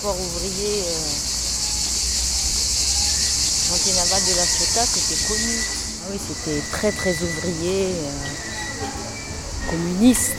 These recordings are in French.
transport ouvrier euh, anti-naval de la Ciotat, c'était connu. Ah oui, c'était très très ouvrier, euh, communiste.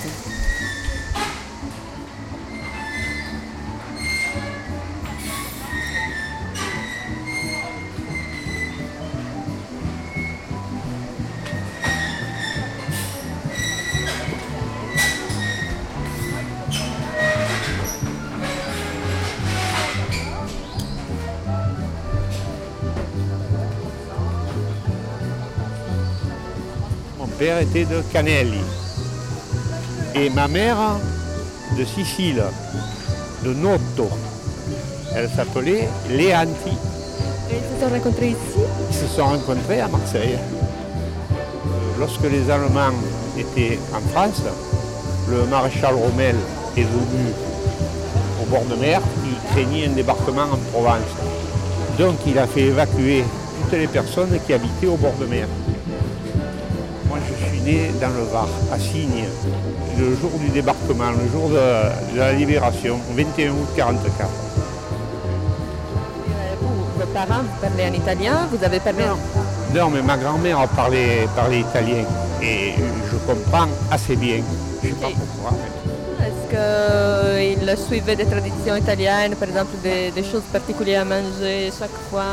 Père était de Canelli. Et ma mère de Sicile, de Noto. Elle s'appelait Leanti. Et ils se sont rencontrés ici? Ils se sont rencontrés à Marseille. Lorsque les Allemands étaient en France, le maréchal Rommel est venu au bord de mer, il craignait un débarquement en Provence. Donc il a fait évacuer toutes les personnes qui habitaient au bord de mer. Moi je suis né dans le Var, à Signes, le jour du débarquement, le jour de, de la libération, 21 août 1944. Euh, Vous, vos parents, vous parlez en italien, vous avez parlé en... Non, mais ma grand-mère parlait, parlait italien et je comprends assez bien. Je ne sais pas pourquoi. mais- Est-ce qu'ils suivaient des traditions italiennes, par exemple des, des choses particulières à manger chaque fois?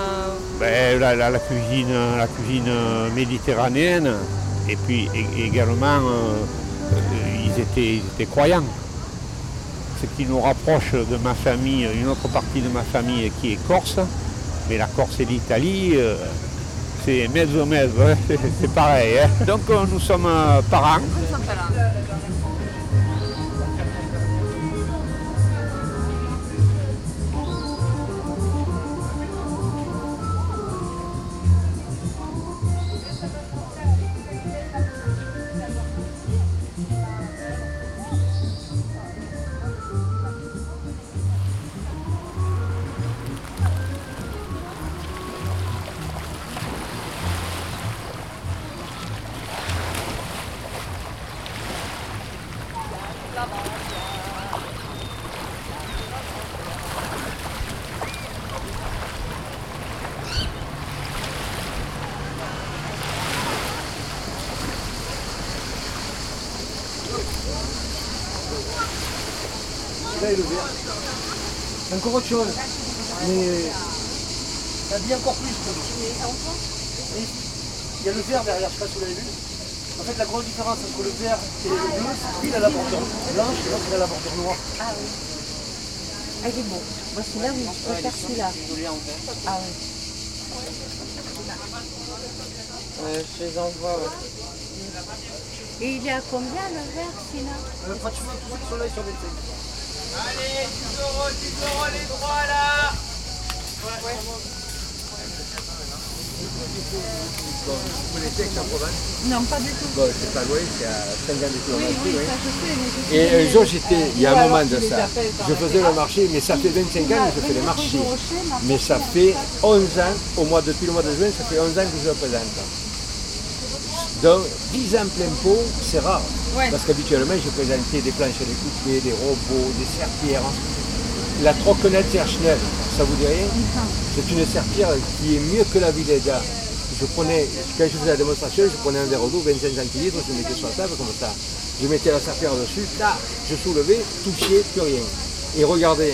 Ben, la, la- la cuisine, la cuisine méditerranéenne et puis également euh, euh, ils, étaient, ils étaient croyants. Ce qui nous rapproche de ma famille, une autre partie de ma famille qui est corse, mais la Corse et l'Italie, euh, c'est mezzo mezzo, hein, c'est pareil. hein. Donc euh, nous sommes parents. Là, il est ouvert. C'est encore autre chose. Mais ça dit encore plus. Et Il y a le vert derrière, je sais pas si vous l'avez vu. En fait, la grosse différence entre le vert et le bleu, c'est que lui, il a la bordure blanche et l'autre, il a la bordure noire. Ah oui. Ah, il est beau. Moi, celui-là, oui, je préfère celui-là. Ah oui. je les envoie, Et il est à combien le verre, sinon Euh, pratiquement tous ceux qui sont là, ils sont 25. Vous connaissez Aix-en-Provence Non, pas du tout. Bon, c'est pas loin, c'est à 50 km. Oui, ça je sais, mais je Et un jour, j'étais, il y a un moment de ça, je faisais le marché, mais ça fait 25 ans que je fais le marché. Mais ça fait 11 ans, au mois, depuis le mois de juin, ça fait 11 ans que je le présente. Donc, 10 ans plein pot, c'est rare. Ouais. Parce qu'habituellement, je présentais des planches à découper, des robots, des serpillères. La troconnette Herschnell, ça vous dit rien? C'est une serpillère qui est mieux que la Villeda. Je prenais, quand je faisais la démonstration, je prenais un verre d'eau, 25 centilitres, je le mettais sur la table comme ça. Je mettais la serpillère dessus, là, je soulevais, touchais, plus rien. Et regardez,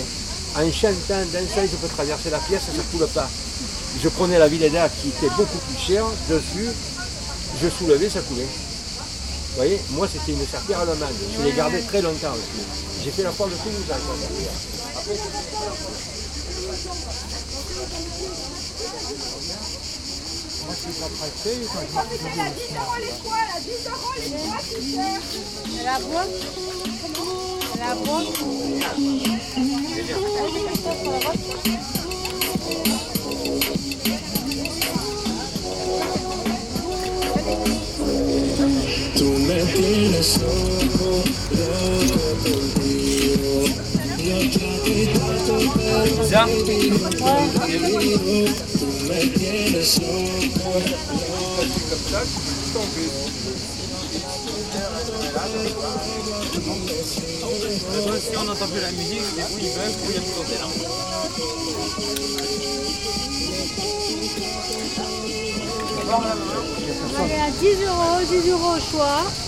en chantant, dansant, je peux traverser la pièce, ça ne coule pas. Je prenais la Villeda qui était beaucoup plus chère, dessus, je soulevais, ça coulait. Vous voyez, moi c'était une serpillère allemande. Je l'ai gardée très longtemps aussi. J'ai fait la porte de Toulouse avec la serpillère. Après, Moi, je suis pas pressé. Quand je marche toujours, La boîte La boîte Tú Si on n'entend plus la musique, du coup ils veulent qu'il y a plus d'antenne. On est à 10 euros, 10 euros au choix.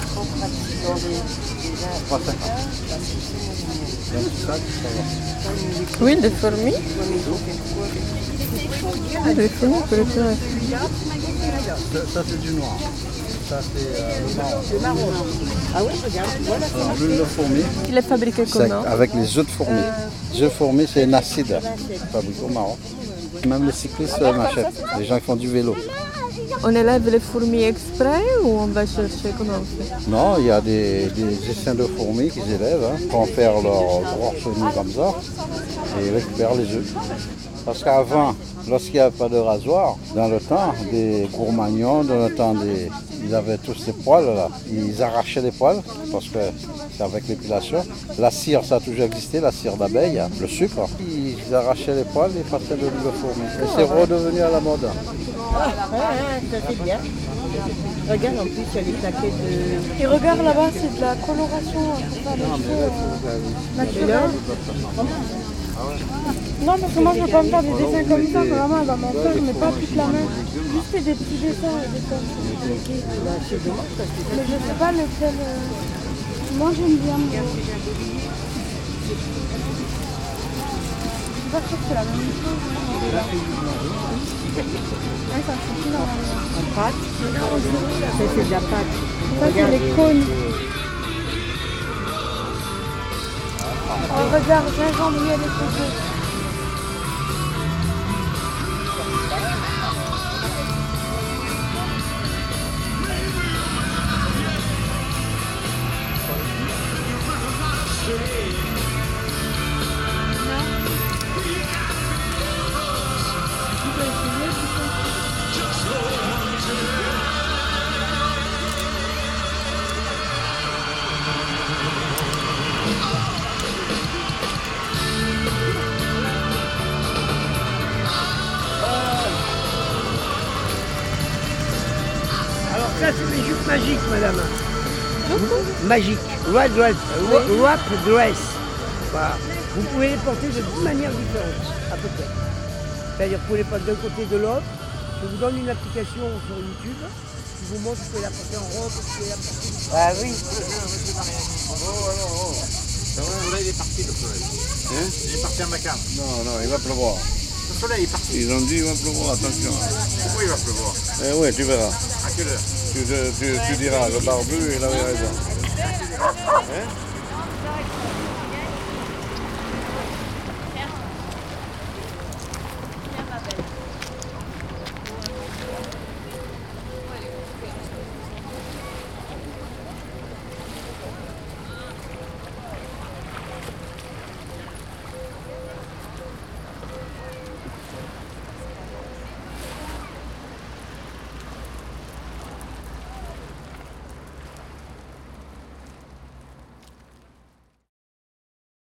trop pratique dans les, Oui, des fourmis. Ah, des fourmis, on peut le faire. Ça, c'est du noir. Ça, c'est euh, le marron. Ah ouais, regarde, voilà. Alors, l'huile de fourmi, Il est fabriqué comment avec les œufs de fourmi. Les œufs de fourmi, c'est un acide fabriqué au Maroc. Même les cyclistes en achètent. Les gens qui font du vélo. On élève les fourmis exprès ou on va chercher comment on fait? Non, il y a des, des essaims de fourmis qu'ils élèvent hein, pour faire leur chenille comme ça et ils récupèrent les œufs. Parce qu'avant, lorsqu'il n'y avait pas de rasoir, dans le temps des gourmagnons, dans le temps des. Ils avaient tous ces poils là. Ils arrachaient les poils parce que c'est avec l'épilation. La cire, ça a toujours existé, la cire d'abeille, hein, le sucre. Ils arrachaient les poils et passaient de l'huile de fourmi. Et c'est redevenu à la mode. Ah, ça c'est bien. Regarde, en plus, il y a les plaquettes de... Et regarde là-bas, c'est de la coloration pour faire les cheveux Non, parce que moi je veux pas me faire des dessins comme ça, vraiment elle va m'en faire, mais pas toute la main. Juste fait des petits dessins et des comme Mais je sais pas lequel. euh, Moi j'aime bien. Je suis pas sûre que c'est la même chose. hein, Ouais, ça suffit normalement. En pâte. Ça, c'est de la pâte. Ça, c'est les cônes. Oh, regarde, gingembre, elle est coco. Ça, c'est des jupes magiques, madame. Magiques. Wrap dress. Wrap dress. Voilà. Vous pouvez les porter de deux manières différentes, à peu près. C'est-à-dire, vous pouvez les porter d'un côté de l'autre. Je vous donne une application sur YouTube qui vous montre que vous pouvez la porter en robe, vous pouvez la porter... Ah oui. Là il est parti le soleil. Il est parti à Macam. Non, non, il va pleuvoir. Le soleil est parti. Ils ont dit il va pleuvoir, attention. Pourquoi il va pleuvoir? Eh oui, tu verras. À quelle heure? Tu, tu- tu diras, le barbu, il avait raison. Hein?